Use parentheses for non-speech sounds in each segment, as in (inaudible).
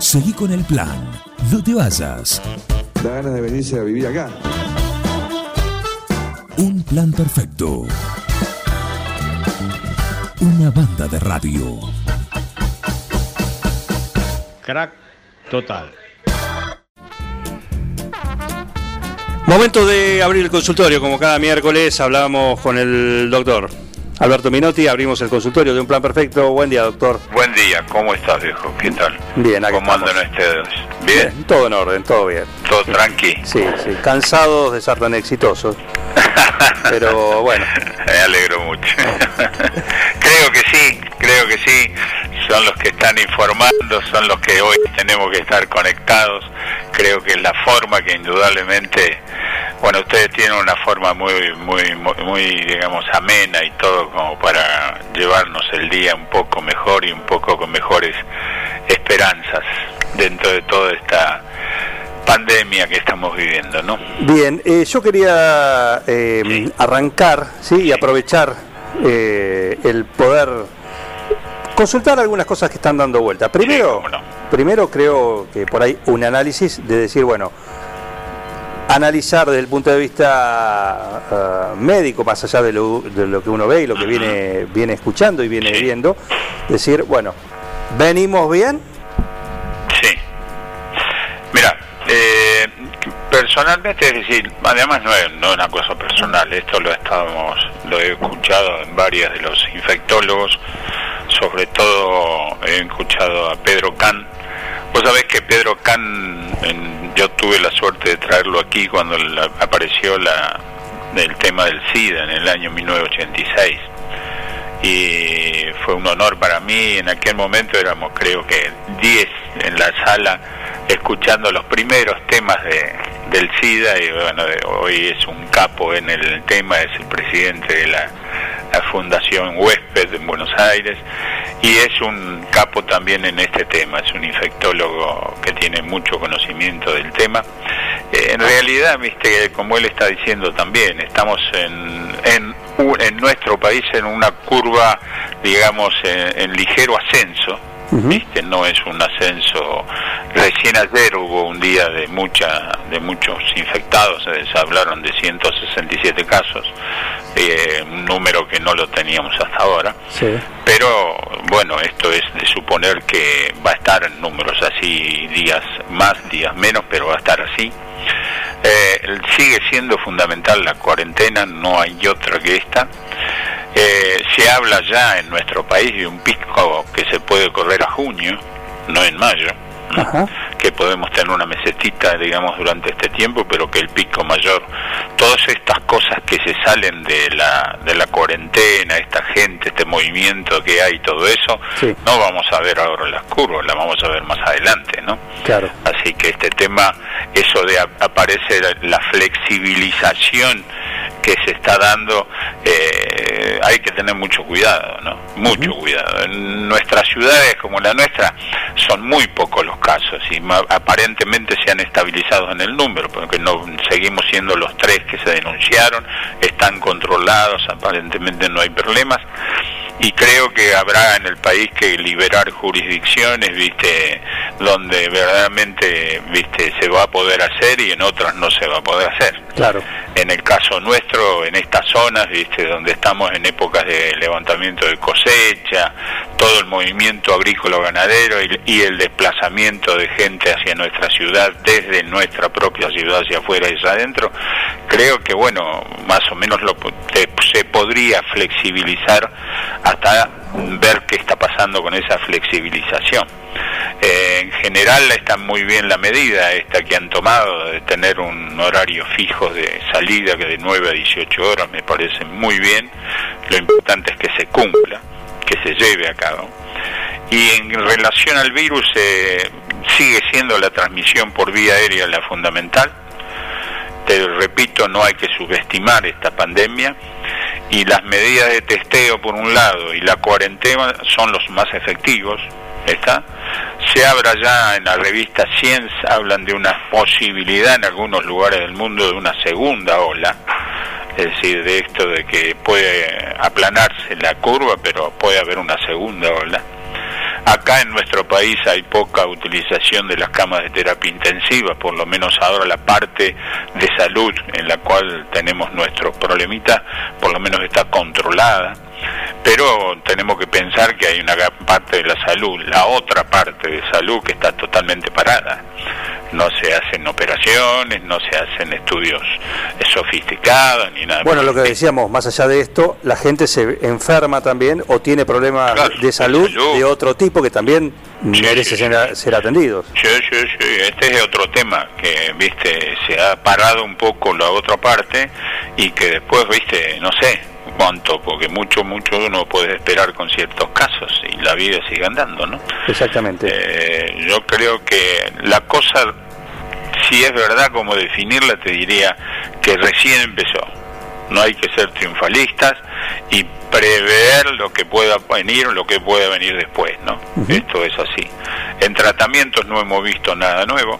Seguí con el plan. No te vayas. Da ganas de venirse a vivir acá. Un plan perfecto. Una banda de radio. Crack total. Momento de abrir el consultorio, como cada miércoles hablamos con el doctor Alberto Minotti, abrimos el consultorio de Un Plan Perfecto. Buen día, doctor. Buen día, ¿cómo estás, viejo? ¿Qué tal? Bien, acá ¿Cómo andan ustedes? ¿Bien? Bien, todo en orden, todo bien. ¿Todo tranqui? Sí, sí, cansados de ser tan exitosos. (laughs) Pero bueno, Me alegro mucho. (laughs) creo que sí, creo que sí. Son los que están informando, son los que hoy tenemos que estar conectados. Creo que es la forma que indudablemente, bueno, ustedes tienen una forma muy, muy, muy, muy, digamos, amena y todo como para llevarnos el día un poco mejor y un poco con mejores esperanzas dentro de toda esta pandemia que estamos viviendo, ¿no? bien, eh, yo quería eh, arrancar ¿sí? y aprovechar eh, el poder consultar algunas cosas que están dando vuelta. Primero, no. primero creo que por ahí un análisis de decir, bueno, analizar desde el punto de vista ah, médico, más allá de lo, de lo que uno ve y lo que viene, viene escuchando y viene Sí. viendo, decir, bueno, venimos bien, Sí. Mira, eh, personalmente, es decir, además no es, no es una cosa personal, esto lo estábamos, lo he escuchado en varias de los infectólogos, sobre todo he escuchado a Pedro Can. Vos sabés que Pedro Can, en- yo tuve la suerte de traerlo aquí cuando la- apareció la, el tema del SIDA en el año 1986 y fue un honor para mí. En aquel momento éramos creo que 10 en la sala escuchando los primeros temas de, del SIDA. Y bueno, hoy es un capo en el tema, es el presidente de la, la Fundación Huésped en Buenos Aires y es un capo también en este tema, es un infectólogo que tiene mucho conocimiento del tema. Eh, en realidad, viste, como él está diciendo también, estamos en, en, nuestro país en una curva, digamos, en, en ligero ascenso. ¿Viste? No es un ascenso. Recién ayer hubo un día de mucha, de muchos infectados, eh, se hablaron de 167 casos, eh, un número que no lo teníamos hasta ahora. sí. Pero bueno, esto es de suponer que va a estar en números así, días más, días menos, pero va a estar así. Eh, sigue siendo fundamental la cuarentena, no hay otra que esta. Eh, se habla ya en nuestro país de un pico que se puede correr a junio, no en mayo. Ajá. (laughs) que podemos tener una mesetita, digamos, durante este tiempo, pero que el pico mayor, todas estas cosas que se salen de la, de la cuarentena, esta gente, este movimiento que hay, todo eso, Sí. no vamos a ver ahora las curvas, la vamos a ver más adelante, ¿no? Claro. Así que este tema, eso de a- aparece la- la flexibilización que se está dando, eh, hay que tener mucho cuidado, ¿no? Mucho cuidado. En nuestras ciudades como la nuestra son muy pocos los casos y aparentemente se han estabilizado en el número, porque no seguimos siendo los tres que se denunciaron, están controlados, aparentemente no hay problemas y creo que habrá en el país que liberar jurisdicciones, viste, donde verdaderamente, viste, se va a poder hacer y en otras no se va a poder hacer. Claro. En el caso nuestro, en estas zonas, viste, donde estamos en épocas de levantamiento de cosecha, todo el movimiento agrícola-ganadero y, y el desplazamiento de gente hacia nuestra ciudad, desde nuestra propia ciudad hacia afuera y hacia adentro, creo que, bueno, más o menos lo, se podría flexibilizar hasta ver qué está pasando con esa flexibilización. Eh, en general está muy bien la medida esta que han tomado de tener un horario fijo de salida que de 9 a 18 horas me parece muy bien. Lo importante es que se cumpla, que se lleve a cabo. Y en relación al virus, eh, sigue siendo la transmisión por vía aérea la fundamental. Te repito, no hay que subestimar esta pandemia y las medidas de testeo por un lado y la cuarentena son los más efectivos. ¿Está? Se habla ya en la revista Science, hablan de una posibilidad en algunos lugares del mundo de una segunda ola, es decir, de esto de que puede aplanarse la curva, pero puede haber una segunda ola. Acá en nuestro país hay poca utilización de las camas de terapia intensiva, por lo menos ahora la parte de salud en la cual tenemos nuestros problemitas, por lo menos está controlada pero tenemos que pensar que hay una gran parte de la salud, la otra parte de salud que está totalmente parada. No se hacen operaciones, no se hacen estudios sofisticados ni nada. Bueno, lo que decíamos, más allá de esto, la gente se enferma también o tiene problemas de, salud de, otro tipo que también merece ser, ser, atendidos. Sí, sí, sí, este es otro tema que, viste, se ha parado un poco la otra parte y que después, viste, no sé, cuánto, porque mucho, mucho uno puede esperar con ciertos casos y la vida sigue andando, ¿no? Exactamente. Eh, yo creo que la cosa, si es verdad como definirla, te diría que recién empezó. No hay que ser triunfalistas y prever lo que pueda venir o lo que pueda venir después, ¿no? Esto es así. En tratamientos no hemos visto nada nuevo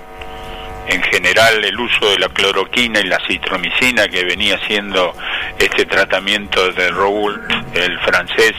en general el uso de la cloroquina y la citromicina que venía haciendo este tratamiento de Raoult, el francés,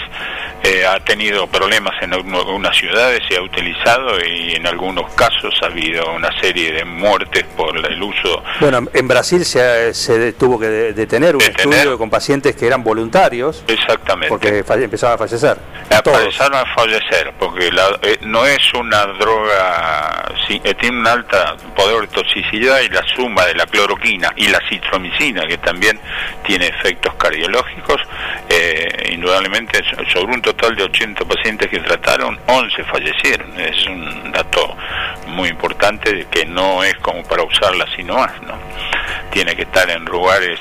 eh, ha tenido problemas en algunas ciudades, se ha utilizado y en algunos casos ha habido una serie de muertes por el uso. Bueno, en Brasil se, se tuvo que detener un estudio con pacientes que eran voluntarios. Exactamente. Porque empezaban a fallecer. Empezaron a fallecer, porque eh, no es una droga, eh, tiene un alto poder de toxicidad y la suma de la cloroquina y la citromicina, que también tiene efectos cardiológicos, indudablemente sobre un total de 80 pacientes que trataron, 11 fallecieron. Es un dato muy importante de que no es como para usarla sino más, ¿no? Tiene que estar en lugares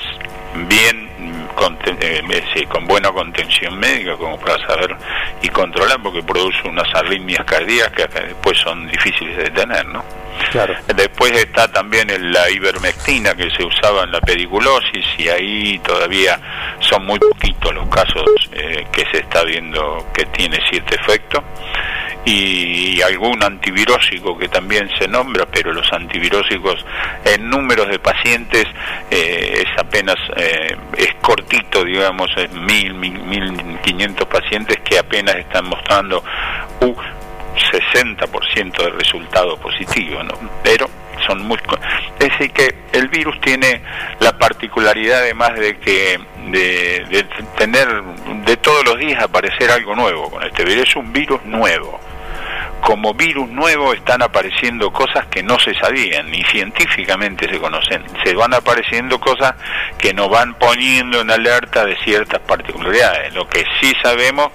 bien con, eh, con buena contención médica como para saber y controlar porque produce unas arritmias cardíacas que después son difíciles de detener, ¿no? Claro. Después está también la ivermectina que se usaba en la pediculosis y ahí todavía son muy poquitos los casos eh, que se está viendo que tiene cierto efecto y algún antivirósico que también se nombra, pero los antivirósicos en números de pacientes eh, es apenas, eh, es cortito, digamos, es mil, mil, mil quinientos pacientes que apenas están mostrando un 60% de resultado positivo, ¿no? Pero son muy es decir que el virus tiene la particularidad además de que de, de, tener de todos los días aparecer algo nuevo con este virus es un virus nuevo como virus nuevo están apareciendo cosas que no se sabían, ni científicamente se conocen. Se van apareciendo cosas que nos van poniendo en alerta de ciertas particularidades. Lo que sí sabemos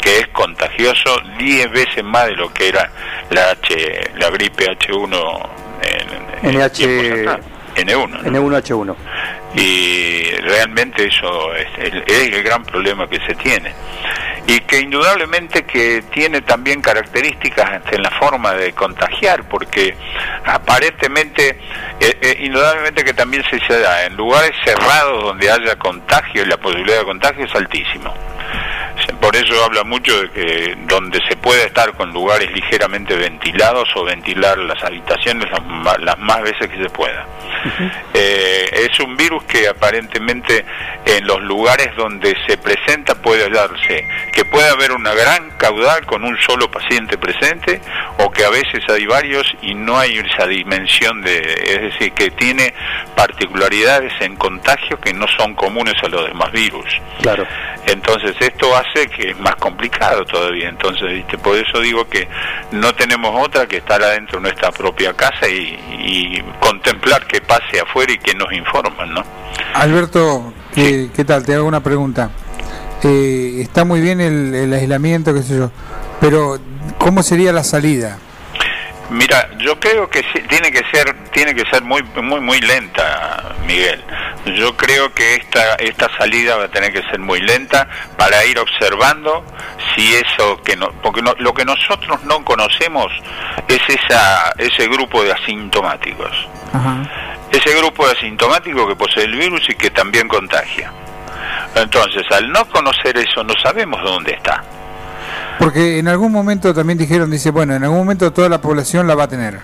que es contagioso 10 veces más de lo que era la H, la gripe H1 en, NH... N1. N1H1. Y realmente eso es el, es el gran problema que se tiene y que indudablemente que tiene también características en la forma de contagiar, porque aparentemente, eh, eh, indudablemente que también se da en lugares cerrados donde haya contagio y la posibilidad de contagio es altísimo. Por eso habla mucho de que donde se puede estar con lugares ligeramente ventilados o ventilar las habitaciones las, más veces que se pueda. Eh, es un virus que aparentemente en los lugares donde se presenta puede darse que puede haber una gran caudal con un solo paciente presente o que a veces hay varios y no hay esa dimensión de, es decir, que tiene particularidades en contagio que no son comunes a los demás virus. Claro. Entonces esto hace que es más complicado todavía. Entonces, ¿viste? por eso digo que no tenemos otra que estar adentro de nuestra propia casa y, contemplar que pase afuera y que nos informan, ¿no? Alberto, ¿qué, ¿qué tal? Te hago una pregunta. Eh, está muy bien el, el aislamiento, qué sé yo, pero ¿cómo sería la salida? Mira, yo creo que tiene que ser tiene que ser muy muy muy lenta, Miguel. Yo creo que esta esta salida va a tener que ser muy lenta para ir observando si eso que no porque lo que nosotros no conocemos es esa ese grupo de asintomáticos. Ese grupo de asintomáticos que posee el virus y que también contagia. Entonces, al no conocer eso no sabemos dónde está. Porque en algún momento también dijeron, dice, bueno, en algún momento toda la población la va a tener.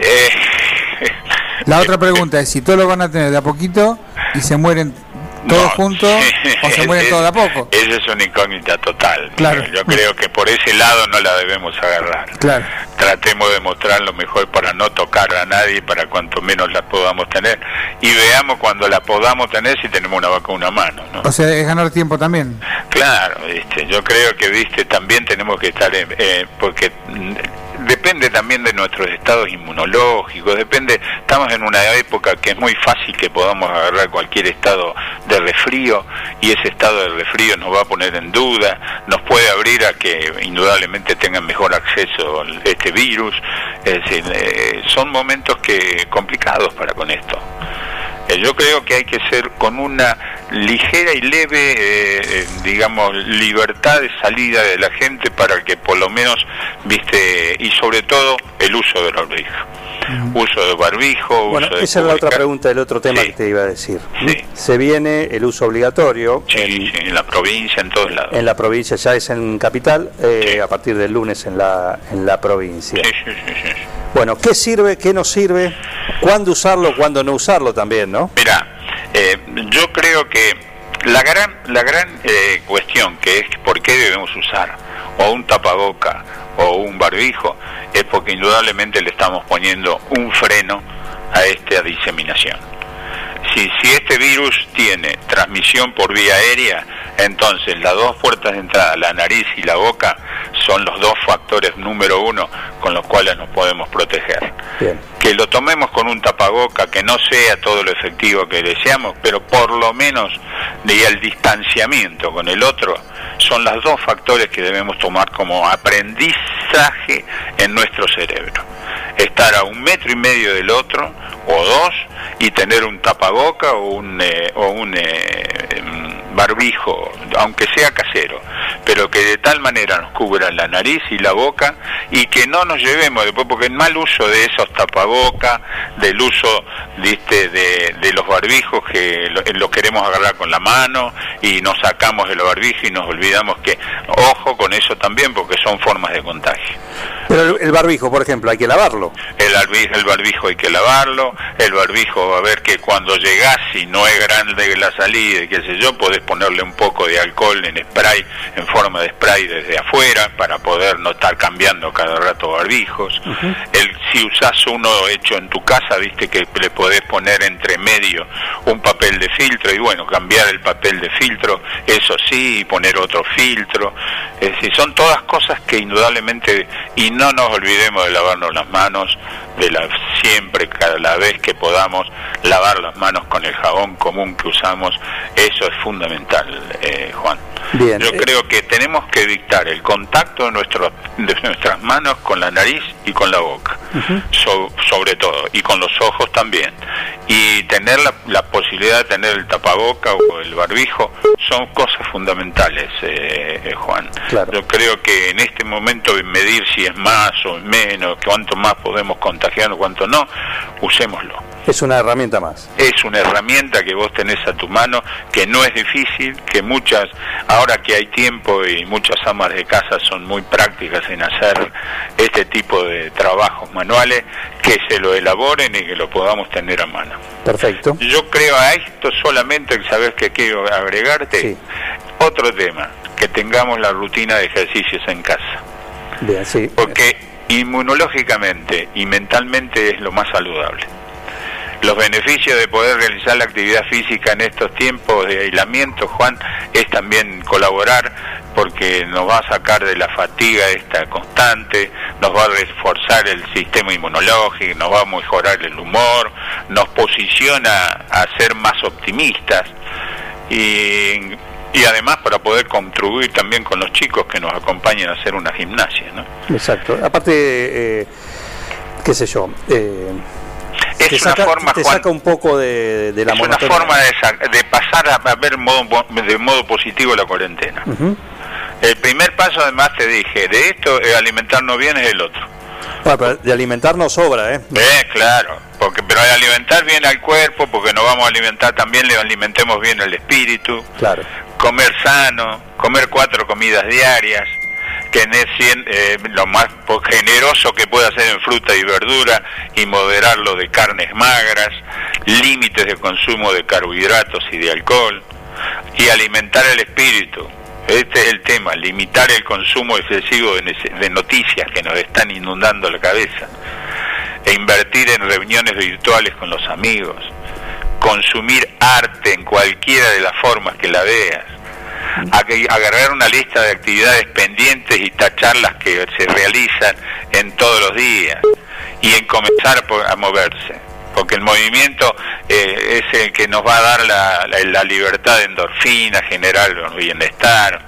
Eh, la otra pregunta es si todos lo van a tener de a poquito y se mueren todos No, juntos (laughs) o se mueren es- todos de a poco. Esa es una incógnita total. Claro. Yo creo que por ese lado no la debemos agarrar. Claro. Tratemos de mostrar lo mejor para no tocar a nadie, para cuanto menos la podamos tener. Y veamos cuando la podamos tener si tenemos una vacuna a mano. ¿no? O sea, es ganar tiempo también. Claro, ¿viste? yo creo que viste también tenemos que estar, en- eh, porque depende también de nuestros estados inmunológicos, depende, estamos en una época que es muy fácil que podamos agarrar cualquier estado de resfrío y ese estado de resfrío nos va a poner en duda, nos puede abrir a que indudablemente tengan mejor acceso este virus, es decir, eh, son momentos que complicados para con esto. Yo creo que hay que ser con una ligera y leve, eh, eh, digamos, libertad de salida de la gente para que por lo menos, viste, y sobre todo el uso del barbijo. Uso de barbijo, Bueno, uso de esa es la otra pregunta, el otro tema Sí. que te iba a decir. Sí. Se viene el uso obligatorio Sí, en, sí, en la provincia, en todos lados. en la provincia, ya es en capital, eh, Sí. a partir del lunes en la, en la provincia. Sí, sí, sí, sí. Bueno, ¿qué sirve, qué no sirve? ¿Cuándo usarlo, cuándo no usarlo también, no? Mira, eh, yo creo que la gran, la gran eh, cuestión que es por qué debemos usar o un tapaboca o un barbijo es porque indudablemente le estamos poniendo un freno a esta diseminación. Si, si este virus tiene transmisión por vía aérea, entonces las dos puertas de entrada, la nariz y la boca, son los dos factores número uno con los cuales nos podemos proteger Bien. que lo tomemos con un tapaboca, que no sea todo lo efectivo que deseamos, pero por lo menos de el distanciamiento con el otro son los dos factores que debemos tomar como aprendizaje en nuestro cerebro. Estar a un metro y medio del otro o dos y tener un tapaboca o un, eh, o un eh, barbijo, aunque sea casero, pero que de tal manera nos cubra la nariz y la boca y que no nos llevemos después, porque el mal uso de esos tapabocas, del uso ¿viste? De, de los barbijos que lo, lo queremos agarrar con la mano y nos sacamos el barbijo y nos olvidamos que, ojo con eso también, porque son formas de contagio. Pero el, barbijo, por ejemplo, hay que lavarlo. El barbijo, el barbijo hay que lavarlo, el barbijo a ver que cuando llegás, si no es grande la salida y qué sé yo, podés ponerle un poco de alcohol en spray, en forma de spray desde afuera, para poder no estar cambiando cada rato barbijos. el, si usás uno hecho en tu casa, viste que le podés poner entre medio un papel de filtro y bueno, cambiar el papel de filtro, eso sí, y poner otro filtro. Es decir, son todas cosas que indudablemente, y no nos olvidemos de lavarnos las manos, de siempre, cada vez que podamos, lavar las manos con el jabón común que usamos, eso es fundamental, eh, Juan. Bien. Yo Eh, creo que tenemos que evitar el contacto de, nuestros- de nuestras manos con la nariz y con la boca, so- sobre todo, y con los ojos también. Y tener la, la posibilidad de tener el tapaboca o el barbijo son cosas fundamentales, eh, eh, Juan. Claro. Yo creo que en este momento medir si es más o menos, cuánto más podemos contagiar o cuánto no, usémoslo Es una herramienta más. es una herramienta que vos tenés a tu mano, que no es difícil, que muchas, ahora que hay tiempo y muchas amas de casa son muy prácticas en hacer este tipo de trabajos manuales, que se lo elaboren y que lo podamos tener a mano. Perfecto. Yo creo a esto solamente, ¿sabes que quiero agregarte? Sí. Otro tema, que tengamos la rutina de ejercicios en casa Bien, sí. porque inmunológicamente y mentalmente es lo más saludable. Los beneficios de poder realizar la actividad física en estos tiempos de aislamiento, Juan, es también colaborar porque nos va a sacar de la fatiga esta constante, nos va a reforzar el sistema inmunológico, nos va a mejorar el humor, nos posiciona a ser más optimistas y, y además para poder contribuir también con los chicos que nos acompañan a hacer una gimnasia, ¿no? Exacto. Aparte, eh, qué sé yo, eh, Es te, una saca, forma, te Juan, saca un poco de, de la es una forma de, de pasar a, a ver modo, de modo positivo la cuarentena. El primer paso, además, te dije, de esto, eh, alimentarnos bien es el otro. Bueno, pero de alimentarnos sobra, ¿eh? Eh, claro, porque pero de alimentar bien al cuerpo, porque nos vamos a alimentar también, le alimentemos bien el espíritu, Claro. comer sano, comer cuatro comidas diarias, tener cien- eh, lo más generoso que pueda hacer en fruta y verdura y moderarlo de carnes magras, límites de consumo de carbohidratos y de alcohol. y alimentar el espíritu. Este es el tema, limitar el consumo excesivo de, noticias que nos están inundando la cabeza e invertir en reuniones virtuales con los amigos, consumir arte en cualquiera de las formas que la veas, agarrar una lista de actividades pendientes y tachar las que se realizan en todos los días y en comenzar a moverse porque el movimiento eh, es el que nos va a dar la, la- la libertad de endorfina, generar bienestar.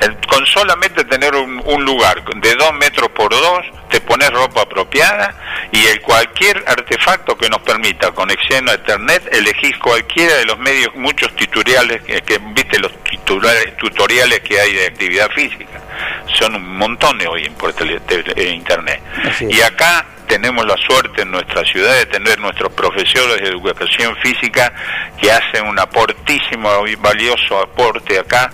El- con solamente tener un, un lugar de dos metros por dos, te pones ropa apropiada y el cualquier artefacto que nos permita conexión a internet, elegís cualquiera de los medios, muchos tutoriales, que, que, viste los tutoriales, tutoriales que hay de actividad física, son un montón de hoy en, por tele- internet. Y acá tenemos la suerte en nuestra ciudad de tener nuestros profesores de educación física que hacen un aportísimo y valioso aporte acá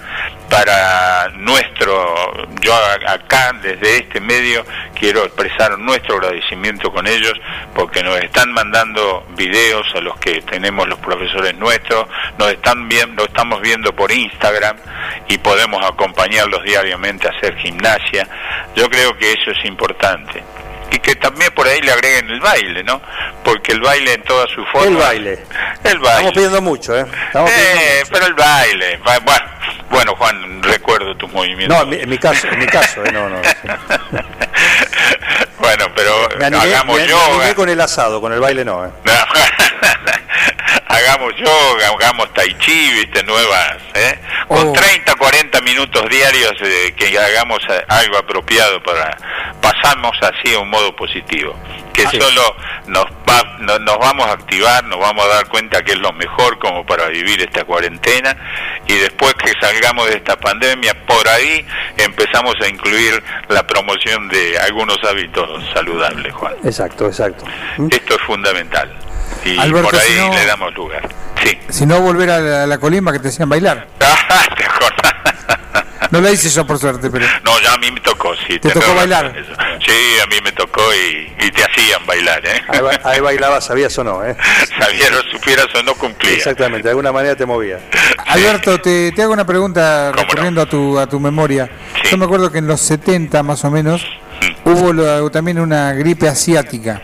para nuestro, yo acá desde este medio quiero expresar nuestro agradecimiento con ellos porque nos están mandando videos a los que tenemos los profesores nuestros, nos están viendo, estamos viendo por Instagram y podemos acompañarlos diariamente a hacer gimnasia. Yo creo que eso es importante y que también por ahí le agreguen el baile, ¿no? Porque el baile en toda su forma. El baile. El baile. Estamos pidiendo mucho, ¿eh? Estamos pidiendo Eh, mucho. pero el baile. Bueno, bueno, Juan, recuerdo tus movimientos. No, en mi, en mi caso, en mi caso, ¿eh? No, no. (laughs) bueno, pero Me animé, hagamos me- me yoga. animé con el asado, con el baile no, ¿eh? (laughs) hagamos yoga, hagamos tai chi, viste, nuevas, ¿eh? Con Oh. 30, 40 minutos diarios eh, que hagamos eh, algo apropiado para pasamos así a un modo positivo, que solo nos va, no- nos vamos a activar, nos vamos a dar cuenta que es lo mejor como para vivir esta cuarentena y después que salgamos de esta pandemia, por ahí empezamos a incluir la promoción de algunos hábitos saludables, Juan. Exacto, exacto. Esto es fundamental. Y Alberto, por ahí si no- le damos lugar. Sí. Si no, volver a la, a la colimba que te hacían bailar. (laughs) ¿Te acordás? No la hice yo por suerte, pero. No, ya a mí me tocó, sí. ¿Te tocó bailar? eso. Sí, a mí me tocó y, y te hacían bailar, ¿eh? Ahí, ahí bailaba, sabías o no, ¿eh? (laughs) Sabías o supieras o no cumplía. Exactamente, de alguna manera te movía. Alberto, te, te hago una pregunta recurriendo a tu a tu memoria. Sí. Yo me acuerdo que en los 70 más o menos Mm. hubo lo- también una gripe asiática.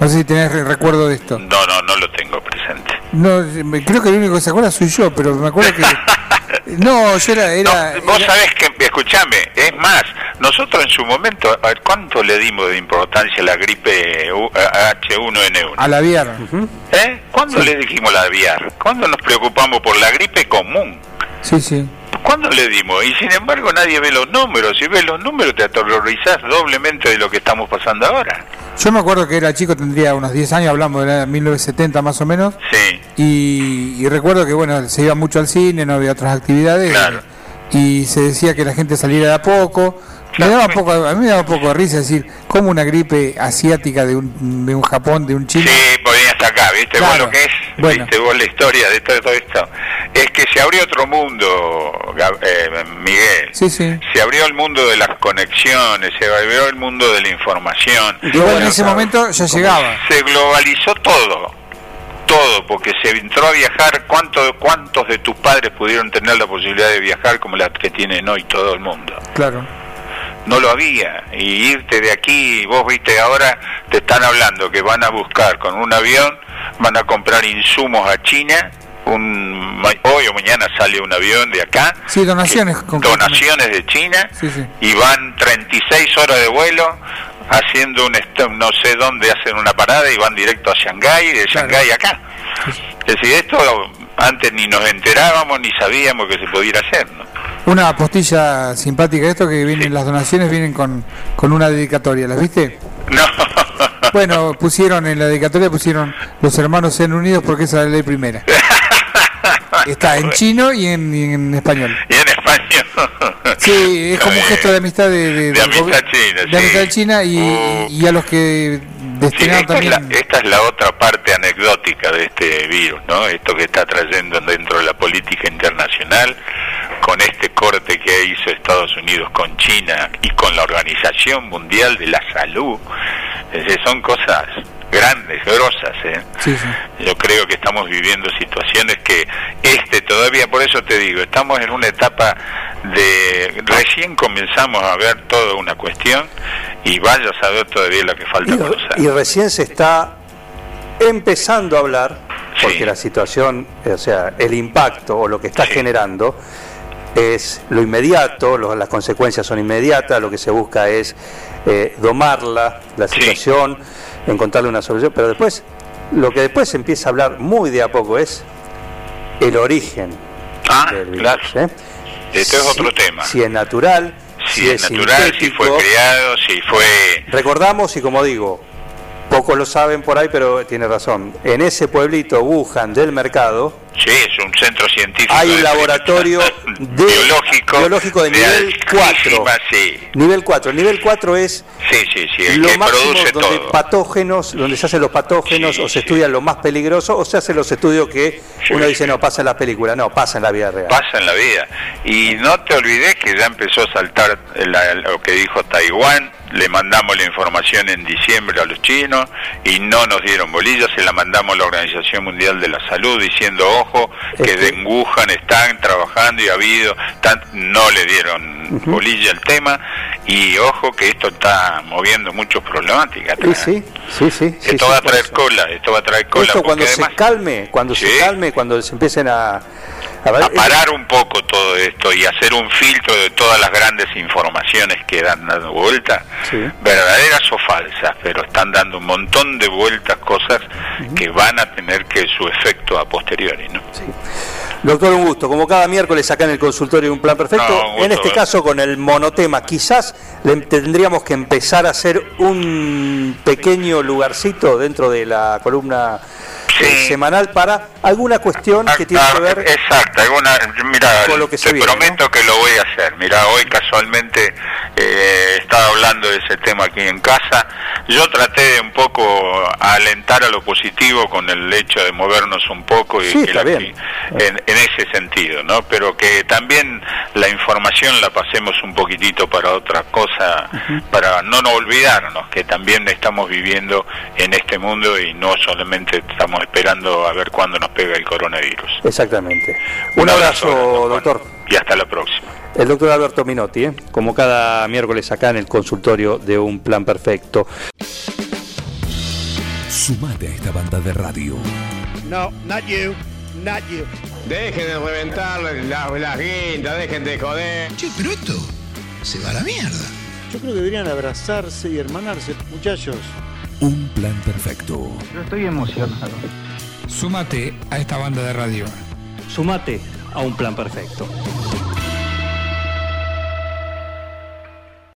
No sé si tenés re- recuerdo de esto. No, no, no lo tengo presente. No, me- creo que el único que se acuerda soy yo, pero me acuerdo que (laughs) no, yo era era, No, vos era- sabés que, escúchame, es más, nosotros en su momento, a ver, ¿cuánto le dimos de importancia a la gripe U- a- H1N1? al aviar. ¿Eh? ¿Cuándo le dijimos la aviar? ¿Cuándo nos preocupamos por la gripe común? Sí, sí. ¿Cuándo le dimos? Y sin embargo nadie ve los números. Si ves los números te aterrorizás doblemente de lo que estamos pasando ahora. Yo me acuerdo que era chico, tendría unos 10 años, hablamos de la 1970 más o menos. Sí. Y, y recuerdo que bueno, se iba mucho al cine, no había otras actividades. Claro. Y se decía que la gente saliera de a poco. Me daba poco, a mí me daba un poco de risa decir, como una gripe asiática de un, de un Japón, de un China. Sí, podías acá, ¿viste Claro. lo que es? Bueno. ¿Viste vos la historia de todo esto? Es que se abrió otro mundo, eh, Miguel. Sí, sí. Se abrió el mundo de las conexiones, se abrió el mundo de la información. Igual en ese momento ya llegaba. Se globalizó todo, todo, porque se entró a viajar. ¿Cuántos, ¿Cuántos de tus padres pudieron tener la posibilidad de viajar como la que tienen hoy todo el mundo? Claro. no lo había. Y irte de aquí, vos viste, ahora te están hablando que van a buscar con un avión, van a comprar insumos a China. Un, hoy o mañana sale un avión de acá. Sí, donaciones, que- donaciones de China. Sí, sí. Y van 36 horas de vuelo haciendo un no sé dónde hacen una parada y van directo a Shanghái, de. Shanghái acá. Es decir, esto antes ni nos enterábamos ni sabíamos que se pudiera hacer, ¿no? Una postilla simpática esto que vienen, las donaciones vienen con, con una dedicatoria, ¿las viste? (laughs) No. Bueno, pusieron en la dedicatoria, pusieron los hermanos sean unidos porque esa es la ley primera. (laughs) Está en chino y en, y en español. Y en español. Sí, es como un gesto de amistad de, De amistad china, de sí. amistad china y, Uh. y a los que Sí, esta, es la, esta es la otra parte anecdótica de este virus, ¿no? Esto que está trayendo dentro de la política internacional, con este corte que hizo Estados Unidos con China y con la Organización Mundial de la Salud. Es decir, son cosas grandes, grosas. ¿eh? Sí, sí. Yo creo que estamos viviendo situaciones que este todavía, por eso te digo, estamos en una etapa de recién comenzamos a ver toda una cuestión y vaya a saber todavía lo que falta. Y, y recién se está empezando a hablar, porque Sí. la situación, o sea, el impacto o lo que está generando es lo inmediato, lo- las consecuencias son inmediatas, lo que se busca es eh, domarla, la Sí. Encontrarle una solución, pero después, lo que después se empieza a hablar muy de a poco es el origen Ah, del virus, claro. ¿eh? Este es Si- otro tema. Si es natural, Si, es natural, si fue creado, si fue... Recordamos, y como digo, pocos lo saben por ahí, pero tiene razón. En ese pueblito Wuhan del mercado Sí, es un centro científico. hay un de- laboratorio (laughs) de- biológico, biológico de nivel altísima, 4. Sí, nivel 4. El nivel 4 es sí, sí, sí, el lo que máximo produce donde todo. patógenos, donde se hacen los patógenos o se sí. estudian lo más peligroso o se hacen los estudios que uno dice no pasa en las películas, no, pasa en la vida real. pasa en la vida. Y no te olvides que ya empezó a saltar la- lo que dijo Taiwán, le mandamos la información en diciembre a los chinos y no nos dieron bolillas, se la mandamos a la Organización Mundial de la Salud diciendo, ojo, que Este- en Wuhan están trabajando y ha habido, tan- no le dieron bolilla al tema y ojo que esto está moviendo muchas problemáticas. Sí, sí, sí, Esto va a traer cola, esto va a traer cola. Esto cuando además- se calme, cuando se calme, cuando se empiecen a, a ver, a parar un poco todo esto y hacer un filtro de todas las grandes informaciones que dan dando vuelta, Sí. verdaderas o falsas, pero están dando un montón de vueltas cosas que van a tener que su efecto a posteriori, ¿no? Doctor, un gusto. Como cada miércoles acá en el consultorio Un Plan Perfecto, No, un gusto, en este eh. caso con el monotema, quizás le tendríamos que empezar a hacer un pequeño lugarcito dentro de la columna eh, Sí. semanal para alguna cuestión que tiene Ah, que ver... Exacto, alguna, mira, con lo que se te viene, prometo que lo voy a hacer. Mira, hoy casualmente eh, estaba hablando de ese tema aquí en casa. Yo traté de un poco alentar a lo positivo con el hecho de movernos un poco y Sí, la- bien. En, en ese sentido, ¿no? Pero que también la información la pasemos un poquitito para otra cosa, para no, no olvidarnos que también estamos viviendo en este mundo y no solamente estamos esperando a ver cuándo nos pega el coronavirus. Exactamente. Un abrazo, doctor. Y hasta la próxima. El doctor Alberto Minotti, ¿eh? como cada miércoles acá en el consultorio de Un Plan Perfecto. Sumate a esta banda de radio. No, not you, not you. Dejen de reventar las, las guindas, dejen de joder. Che, pero esto se va a la mierda. Yo creo que deberían abrazarse y hermanarse, muchachos. Un plan perfecto. Súmate a esta banda de radio. Sumate a un plan perfecto.